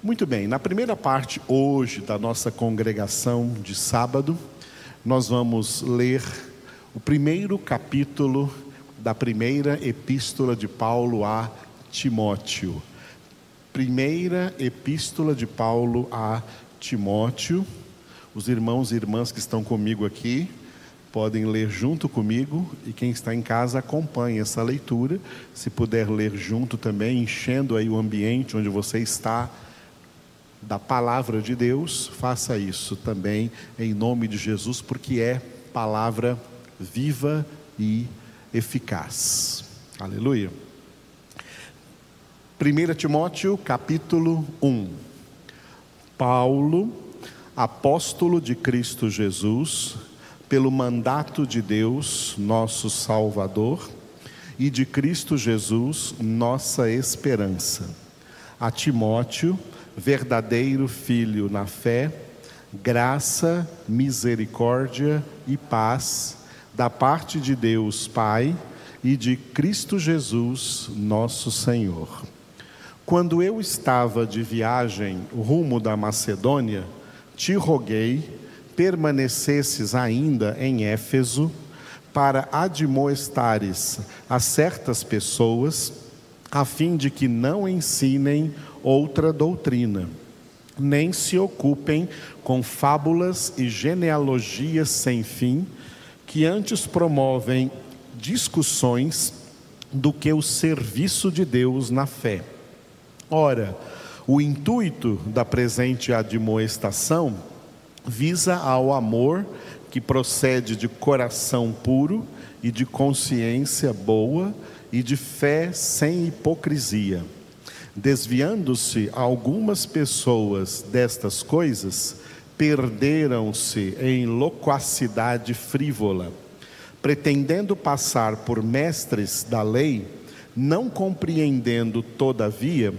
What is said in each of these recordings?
Muito bem, na primeira parte hoje da nossa congregação de sábado, nós vamos ler o primeiro capítulo da primeira epístola de Paulo a Timóteo. Primeira epístola de Paulo a Timóteo. Os irmãos e irmãs que estão comigo aqui podem ler junto comigo e quem está em casa acompanhe essa leitura. Se puder ler junto também, enchendo aí o ambiente onde você está da palavra de Deus, faça isso também em nome de Jesus, porque é palavra viva e eficaz. Aleluia. 1 Timóteo capítulo 1. Paulo, apóstolo de Cristo Jesus, pelo mandato de Deus, nosso Salvador, e de Cristo Jesus, nossa esperança. A Timóteo, verdadeiro filho na fé, graça, misericórdia e paz da parte de Deus Pai e de Cristo Jesus, nosso Senhor. Quando eu estava de viagem rumo da Macedônia, te roguei permanecesses ainda em Éfeso para admoestares a certas pessoas, a fim de que não ensinem outra doutrina, nem se ocupem com fábulas e genealogias sem fim, que antes promovem discussões do que o serviço de Deus na fé. Ora, o intuito da presente admoestação visa ao amor que procede de coração puro e de consciência boa e de fé sem hipocrisia Desviando-se algumas pessoas destas coisas, perderam-se em loquacidade frívola, pretendendo passar por mestres da lei, não compreendendo, todavia,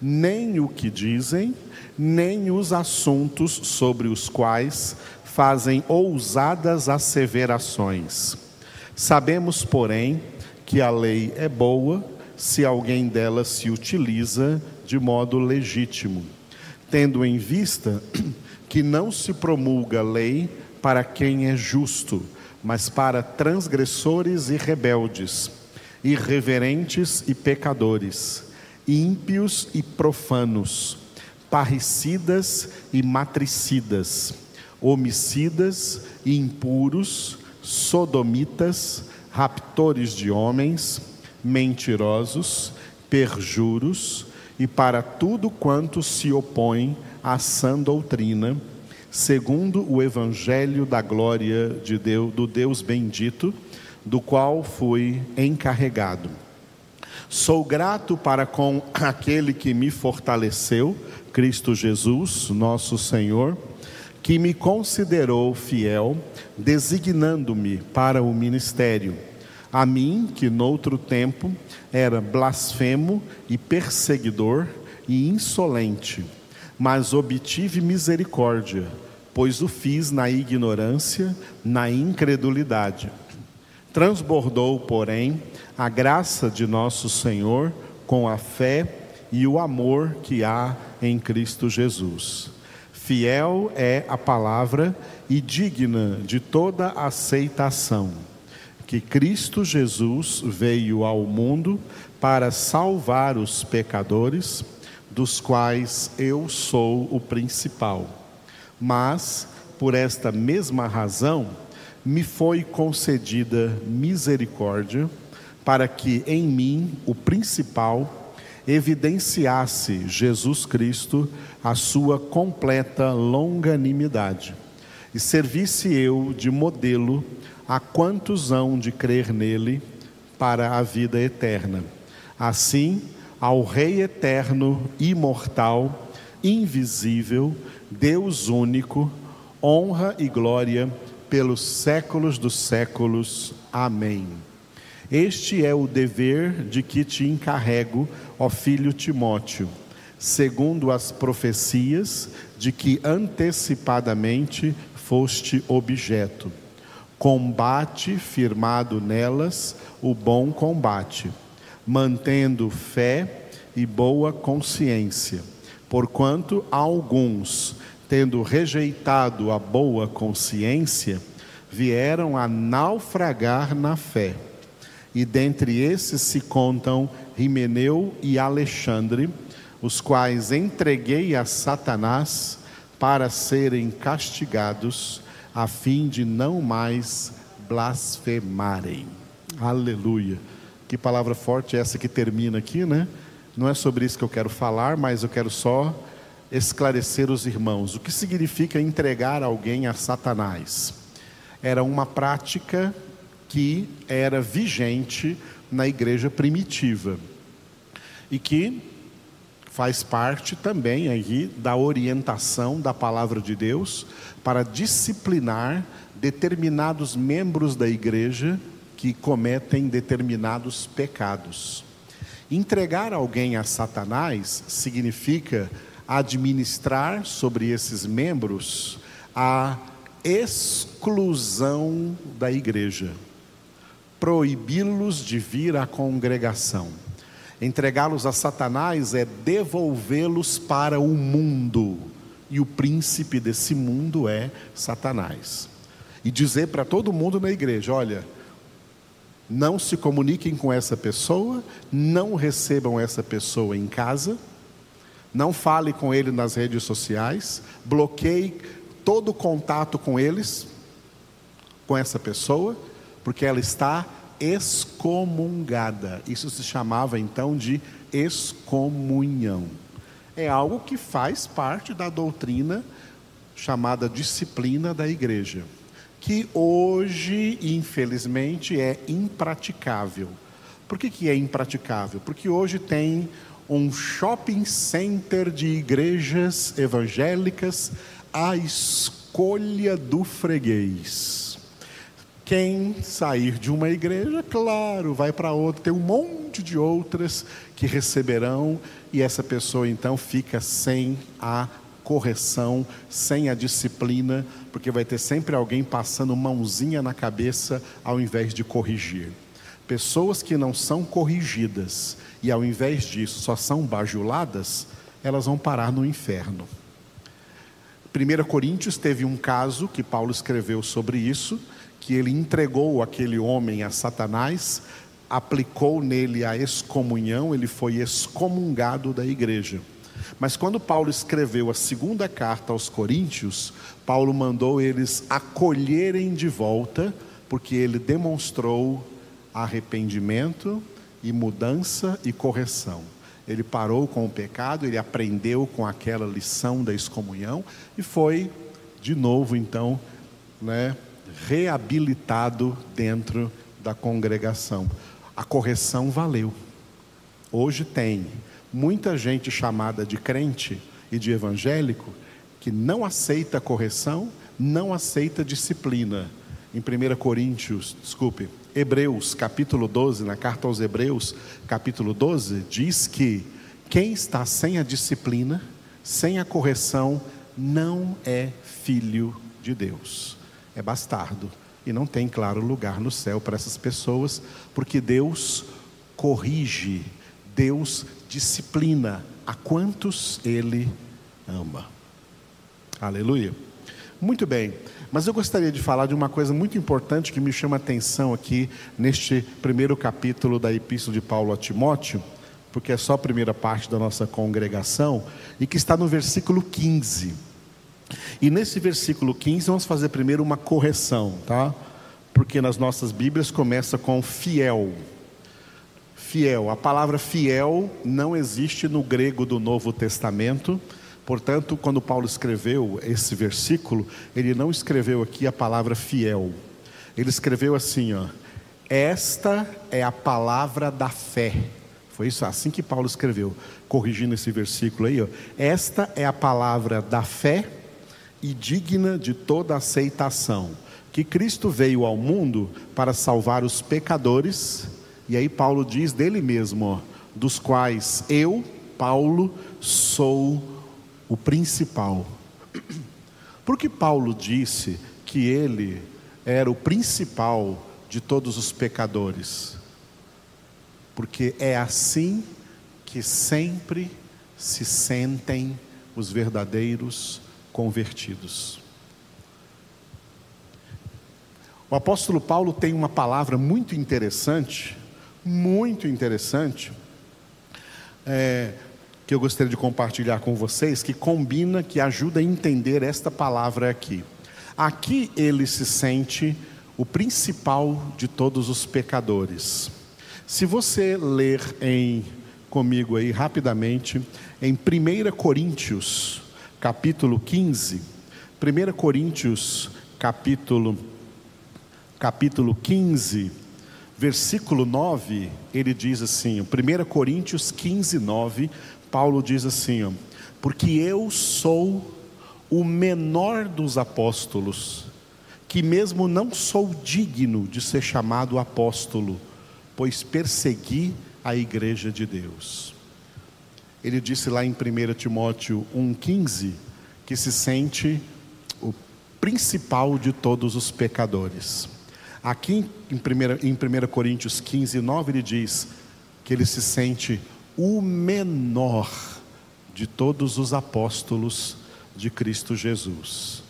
nem o que dizem, nem os assuntos sobre os quais fazem ousadas asseverações. Sabemos, porém, que a lei é boa se alguém delas se utiliza de modo legítimo, tendo em vista que não se promulga lei para quem é justo, mas para transgressores e rebeldes, irreverentes e pecadores, ímpios e profanos, parricidas e matricidas, homicidas e impuros, sodomitas, raptores de homens, mentirosos, perjuros e para tudo quanto se opõe à sã doutrina, segundo o evangelho da glória de Deus, do Deus bendito, do qual fui encarregado. Sou grato para com aquele que me fortaleceu, Cristo Jesus, nosso Senhor, que me considerou fiel, designando-me para o ministério a mim, que noutro tempo era blasfemo e perseguidor e insolente, mas obtive misericórdia, pois o fiz na ignorância, na incredulidade. Transbordou, porém, a graça de nosso Senhor com a fé e o amor que há em Cristo Jesus. Fiel é a palavra e digna de toda aceitação que Cristo Jesus veio ao mundo para salvar os pecadores, dos quais eu sou o principal. Mas, por esta mesma razão, me foi concedida misericórdia, para que em mim, o principal, evidenciasse Jesus Cristo a sua completa longanimidade, e servisse eu de modelo a quantos hão de crer nele para a vida eterna. Assim, ao Rei eterno, imortal, invisível, Deus único, honra e glória pelos séculos dos séculos. Amém. Este é o dever de que te encarrego, ó filho Timóteo, segundo as profecias de que antecipadamente foste objeto Combate firmado nelas o bom combate, mantendo fé e boa consciência, Porquanto alguns, tendo rejeitado a boa consciência, vieram a naufragar na fé. E dentre esses se contam Rimeneu e Alexandre, os quais entreguei a Satanás para serem castigados, a fim de não mais blasfemarem. Aleluia. Que palavra forte é essa que termina aqui, né? Não é sobre isso que eu quero falar, mas eu quero só esclarecer os irmãos. O que significa entregar alguém a Satanás? Era uma prática que era vigente na igreja primitiva e que faz parte também aí da orientação da palavra de Deus para disciplinar determinados membros da igreja que cometem determinados pecados. Entregar alguém a Satanás significa administrar sobre esses membros a exclusão da igreja, proibi-los de vir à congregação. Entregá-los a Satanás é devolvê-los para o mundo, e o príncipe desse mundo é Satanás. E dizer para todo mundo na igreja: olha, não se comuniquem com essa pessoa, não recebam essa pessoa em casa, não fale com ele nas redes sociais, bloqueie todo contato com eles, com essa pessoa, porque ela está excomungada. Isso se chamava então de excomunhão. É algo que faz parte da doutrina chamada disciplina da igreja, que hoje, infelizmente, é impraticável. Por que, que é impraticável? Porque hoje tem um shopping center de igrejas evangélicas à escolha do freguês. Quem sair de uma igreja, claro, vai para outra, tem um monte de outras que receberão, e essa pessoa então fica sem a correção, sem a disciplina, porque vai ter sempre alguém passando mãozinha na cabeça ao invés de corrigir. Pessoas que não são corrigidas e ao invés disso só são bajuladas, elas vão parar no inferno. 1 Coríntios teve um caso que Paulo escreveu sobre isso, que ele entregou aquele homem a Satanás, aplicou nele a excomunhão, ele foi excomungado da igreja. Mas quando Paulo escreveu a segunda carta aos Coríntios, Paulo mandou eles acolherem de volta, porque ele demonstrou arrependimento e mudança e correção. Ele parou com o pecado, ele aprendeu com aquela lição da excomunhão e foi de novo então, né, reabilitado dentro da congregação. A correção valeu. Hoje tem muita gente chamada de crente e de evangélico que não aceita correção, não aceita disciplina. Em 1 Coríntios, desculpe, Hebreus, capítulo 12, na carta aos Hebreus, capítulo 12, diz que quem está sem a disciplina, sem a correção, não é filho de Deus é bastardo e não tem claro lugar no céu para essas pessoas, porque Deus corrige, Deus disciplina a quantos Ele ama. Aleluia. Muito bem, mas eu gostaria de falar de uma coisa muito importante que me chama a atenção aqui neste primeiro capítulo da Epístola de Paulo a Timóteo, porque é só a primeira parte da nossa congregação, e que está no versículo 15. E nesse versículo 15, vamos fazer primeiro uma correção, tá? Porque nas nossas Bíblias começa com fiel. Fiel. A palavra fiel não existe no grego do Novo Testamento. Portanto, quando Paulo escreveu esse versículo, ele não escreveu aqui a palavra fiel. Ele escreveu assim, ó: Esta é a palavra da fé. Foi isso assim que Paulo escreveu, corrigindo esse versículo aí, ó. Esta é a palavra da fé e digna de toda aceitação, que Cristo veio ao mundo para salvar os pecadores, e aí Paulo diz dele mesmo, dos quais eu, Paulo, sou o principal. Porque Paulo disse que ele era o principal de todos os pecadores? Porque é assim que sempre se sentem os verdadeiros convertidos. O apóstolo Paulo tem uma palavra muito interessante, muito interessante, é, que eu gostaria de compartilhar com vocês, que combina, que ajuda a entender esta palavra aqui. Aqui ele se sente o principal de todos os pecadores. Se você ler em comigo aí rapidamente em 1 Coríntios, capítulo 15, 1 Coríntios, capítulo capítulo 15, versículo 9, ele diz assim, 1 Coríntios 15, 9, Paulo diz assim, porque eu sou o menor dos apóstolos, que mesmo não sou digno de ser chamado apóstolo, pois persegui a igreja de Deus. Ele disse lá em 1 Timóteo 1,15 que se sente o principal de todos os pecadores. Aqui em 1, em 1 Coríntios 15, 9, ele diz que ele se sente o menor de todos os apóstolos de Cristo Jesus.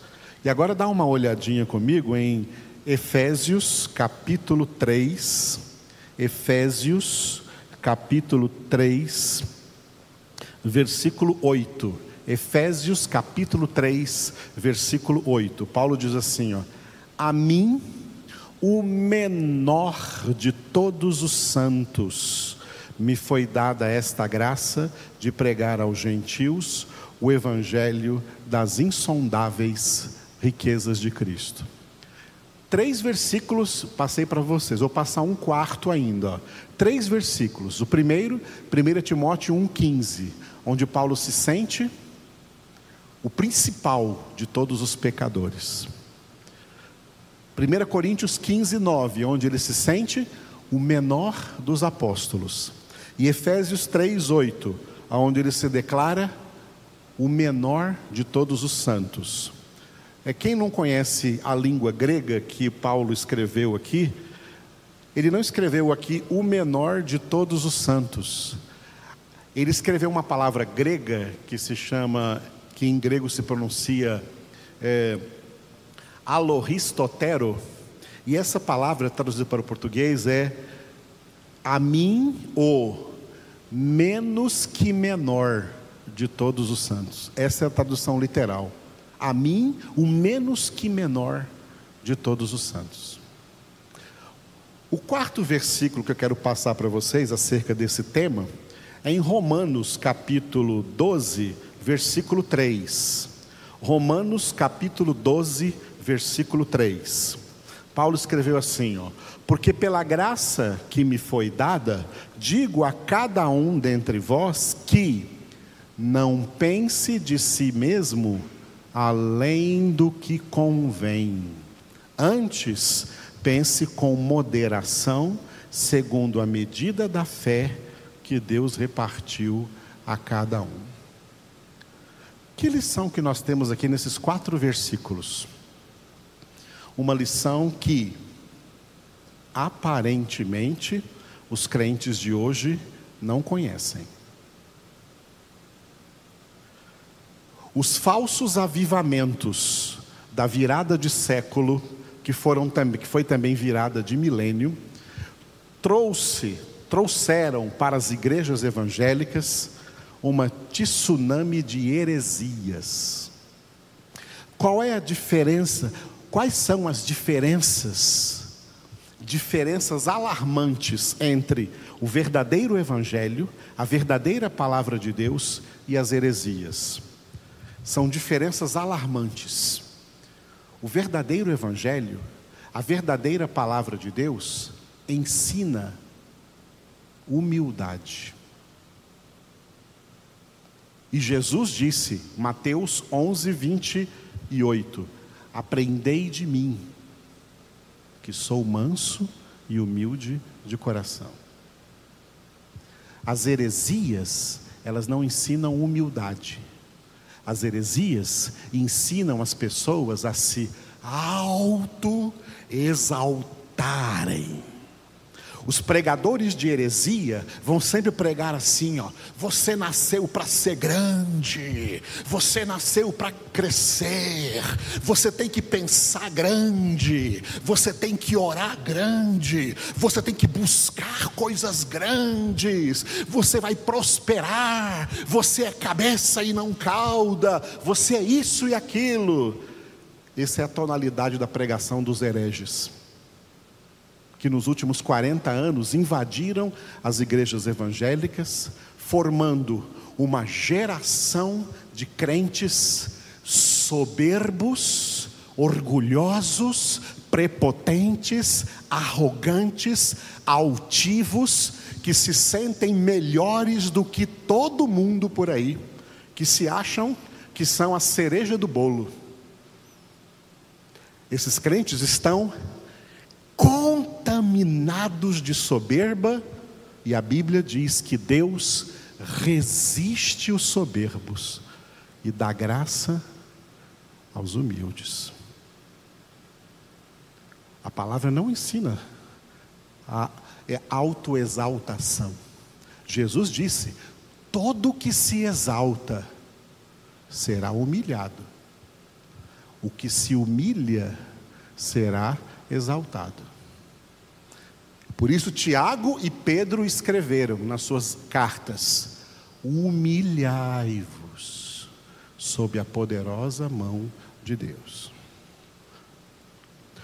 E agora dá uma olhadinha comigo em Efésios capítulo 3, Efésios capítulo 3, versículo 8. Efésios capítulo 3, versículo 8. Paulo diz assim, ó: A mim o menor de todos os santos, me foi dada esta graça de pregar aos gentios o evangelho das insondáveis riquezas de Cristo. Três versículos passei para vocês, vou passar um quarto ainda. Ó. Três versículos. O primeiro, 1 Timóteo 1,15, onde Paulo se sente o principal de todos os pecadores. 1 Coríntios 15, 9, onde ele se sente o menor dos apóstolos. E Efésios 3, 8, onde ele se declara o menor de todos os santos. É quem não conhece a língua grega que Paulo escreveu aqui, ele não escreveu aqui o menor de todos os santos. Ele escreveu uma palavra grega que se chama, que em grego se pronuncia é, alohistotero, e essa palavra traduzida para o português é a mim o menos que menor de todos os santos. Essa é a tradução literal. A mim o menos que menor de todos os santos. O quarto versículo que eu quero passar para vocês acerca desse tema é em Romanos capítulo 12, versículo 3. Romanos capítulo 12, versículo 3. Paulo escreveu assim, ó: Porque pela graça que me foi dada, digo a cada um dentre vós que não pense de si mesmo além do que convém. Antes, pense com moderação, segundo a medida da fé que Deus repartiu a cada um. Que lição que nós temos aqui nesses quatro versículos? uma lição que, aparentemente, os crentes de hoje não conhecem. Os falsos avivamentos da virada de século, que, foram, que foi também virada de milênio, trouxe, trouxeram para as igrejas evangélicas uma tsunami de heresias. Qual é a diferença? Quais são as diferenças, diferenças alarmantes entre o verdadeiro evangelho, a verdadeira palavra de Deus e as heresias? São diferenças alarmantes. O verdadeiro evangelho, a verdadeira palavra de Deus, ensina humildade. E Jesus disse, Mateus 11, 28, Aprendei de mim, que sou manso e humilde de coração. As heresias, elas não ensinam humildade. As heresias ensinam as pessoas a se auto-exaltarem. Os pregadores de heresia vão sempre pregar assim, ó: você nasceu para ser grande, você nasceu para crescer, você tem que pensar grande, você tem que orar grande, você tem que buscar coisas grandes, você vai prosperar, você é cabeça e não cauda, você é isso e aquilo. Essa é a tonalidade da pregação dos hereges que nos últimos 40 anos invadiram as igrejas evangélicas, formando uma geração de crentes soberbos, orgulhosos, prepotentes, arrogantes, altivos, que se sentem melhores do que todo mundo por aí, que se acham que são a cereja do bolo. Esses crentes estão contaminados de soberba, e a Bíblia diz que Deus resiste os soberbos e dá graça aos humildes. A palavra não ensina a é autoexaltação. Jesus disse: todo que se exalta será humilhado, o que se humilha será exaltado. Por isso, Tiago e Pedro escreveram nas suas cartas: humilhai-vos sob a poderosa mão de Deus.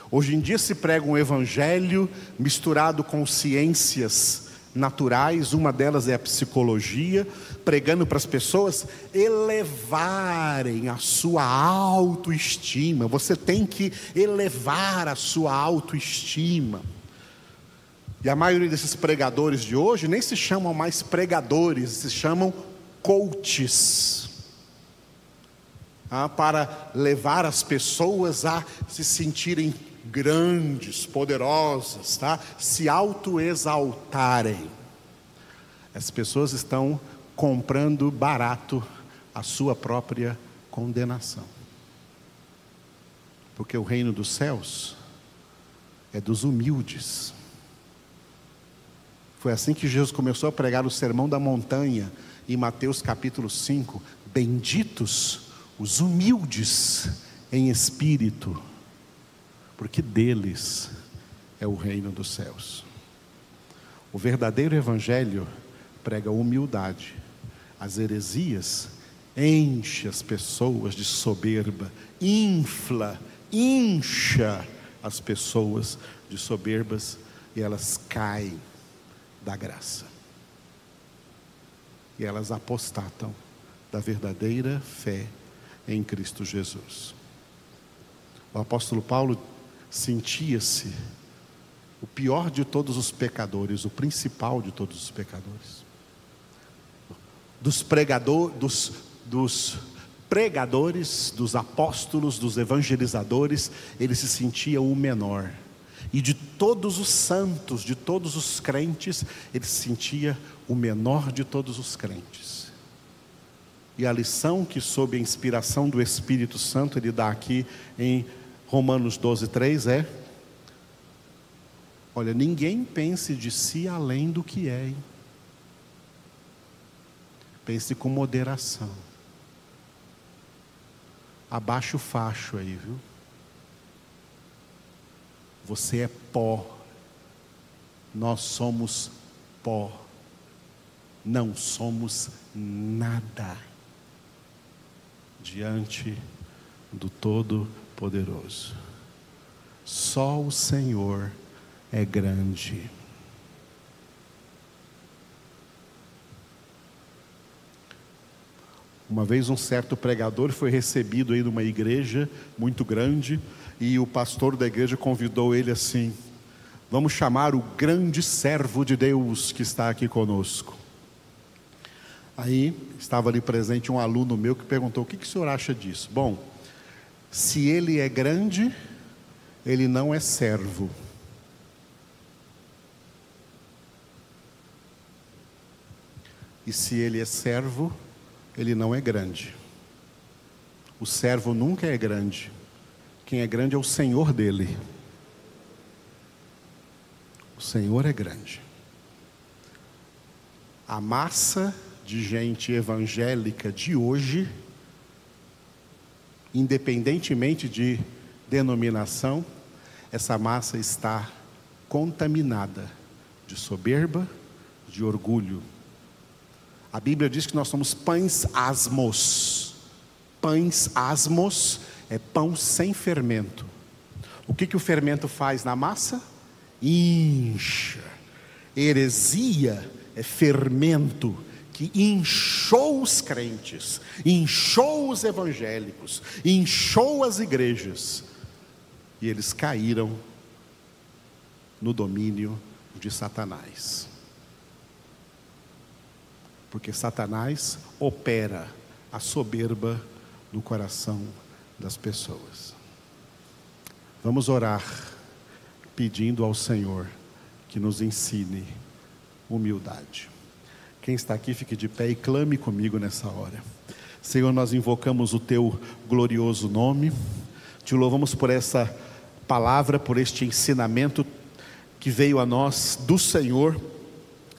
Hoje em dia se prega um evangelho misturado com ciências naturais, uma delas é a psicologia, pregando para as pessoas elevarem a sua autoestima. Você tem que elevar a sua autoestima. E a maioria desses pregadores de hoje nem se chamam mais pregadores, se chamam coaches. Ah, para levar as pessoas a se sentirem grandes, poderosas, tá? se autoexaltarem. As pessoas estão comprando barato a sua própria condenação. Porque o reino dos céus é dos humildes. Foi assim que Jesus começou a pregar o sermão da montanha, em Mateus capítulo 5. Benditos os humildes em espírito, porque deles é o reino dos céus. O verdadeiro evangelho prega humildade. As heresias enche as pessoas de soberba, infla, incha as pessoas de soberbas e elas caem da graça. E elas apostatam da verdadeira fé em Cristo Jesus. O apóstolo Paulo sentia-se o pior de todos os pecadores, o principal de todos os pecadores. Dos pregadores, dos, dos pregadores, dos apóstolos, dos evangelizadores, ele se sentia o menor e de todos os santos, de todos os crentes, ele se sentia o menor de todos os crentes. E a lição que, sob a inspiração do Espírito Santo, ele dá aqui em Romanos 12, 3 é: Olha, ninguém pense de si além do que é. Hein? Pense com moderação. Abaixa o facho aí, viu? Você é pó. Nós somos pó. Não somos nada diante do Todo-Poderoso. Só o Senhor é grande. Uma vez um certo pregador foi recebido aí numa igreja muito grande e o pastor da igreja convidou ele assim: vamos chamar o grande servo de Deus que está aqui conosco. Aí estava ali presente um aluno meu que perguntou: o que, que o senhor acha disso? Bom, se ele é grande, ele não é servo. E se ele é servo, ele não é grande. O servo nunca é grande. Quem é grande é o Senhor dele. O Senhor é grande. A massa de gente evangélica de hoje, independentemente de denominação, essa massa está contaminada de soberba, de orgulho. A Bíblia diz que nós somos pães asmos. Pães asmos é pão sem fermento. O que, que o fermento faz na massa? Incha. Heresia é fermento que inchou os crentes, inchou os evangélicos, inchou as igrejas, e eles caíram no domínio de Satanás. Porque Satanás opera a soberba no coração das pessoas. Vamos orar pedindo ao Senhor que nos ensine humildade. Quem está aqui, fique de pé e clame comigo nessa hora. Senhor, nós invocamos o teu glorioso nome, te louvamos por essa palavra, por este ensinamento que veio a nós do Senhor,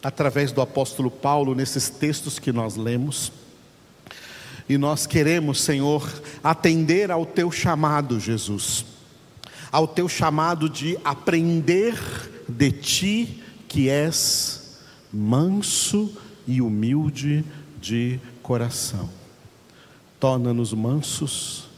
através do apóstolo Paulo, nesses textos que nós lemos. E nós queremos, Senhor, atender ao teu chamado, Jesus, ao teu chamado de aprender de ti, que és manso e humilde de coração. Torna-nos mansos,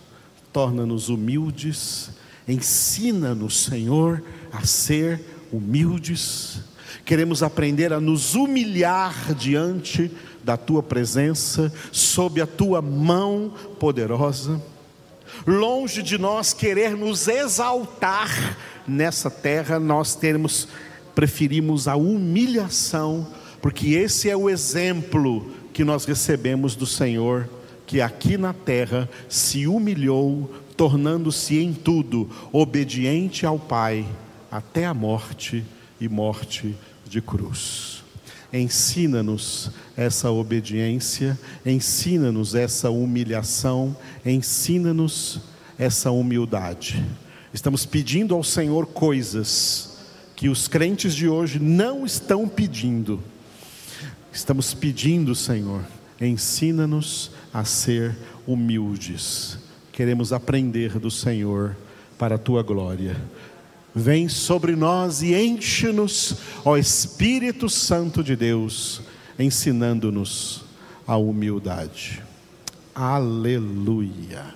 torna-nos humildes, ensina-nos, Senhor, a ser humildes. Queremos aprender a nos humilhar diante da tua presença, sob a tua mão poderosa. Longe de nós querer nos exaltar nessa terra, nós temos preferimos a humilhação porque esse é o exemplo que nós recebemos do Senhor, que aqui na terra se humilhou, tornando-se em tudo obediente ao Pai, até a morte e morte de cruz. Ensina-nos essa obediência, ensina-nos essa humilhação, ensina-nos essa humildade. Estamos pedindo ao Senhor coisas que os crentes de hoje não estão pedindo Estamos pedindo, Senhor, ensina-nos a ser humildes. Queremos aprender do Senhor para a tua glória. Vem sobre nós e enche-nos, ó Espírito Santo de Deus, ensinando-nos a humildade. Aleluia.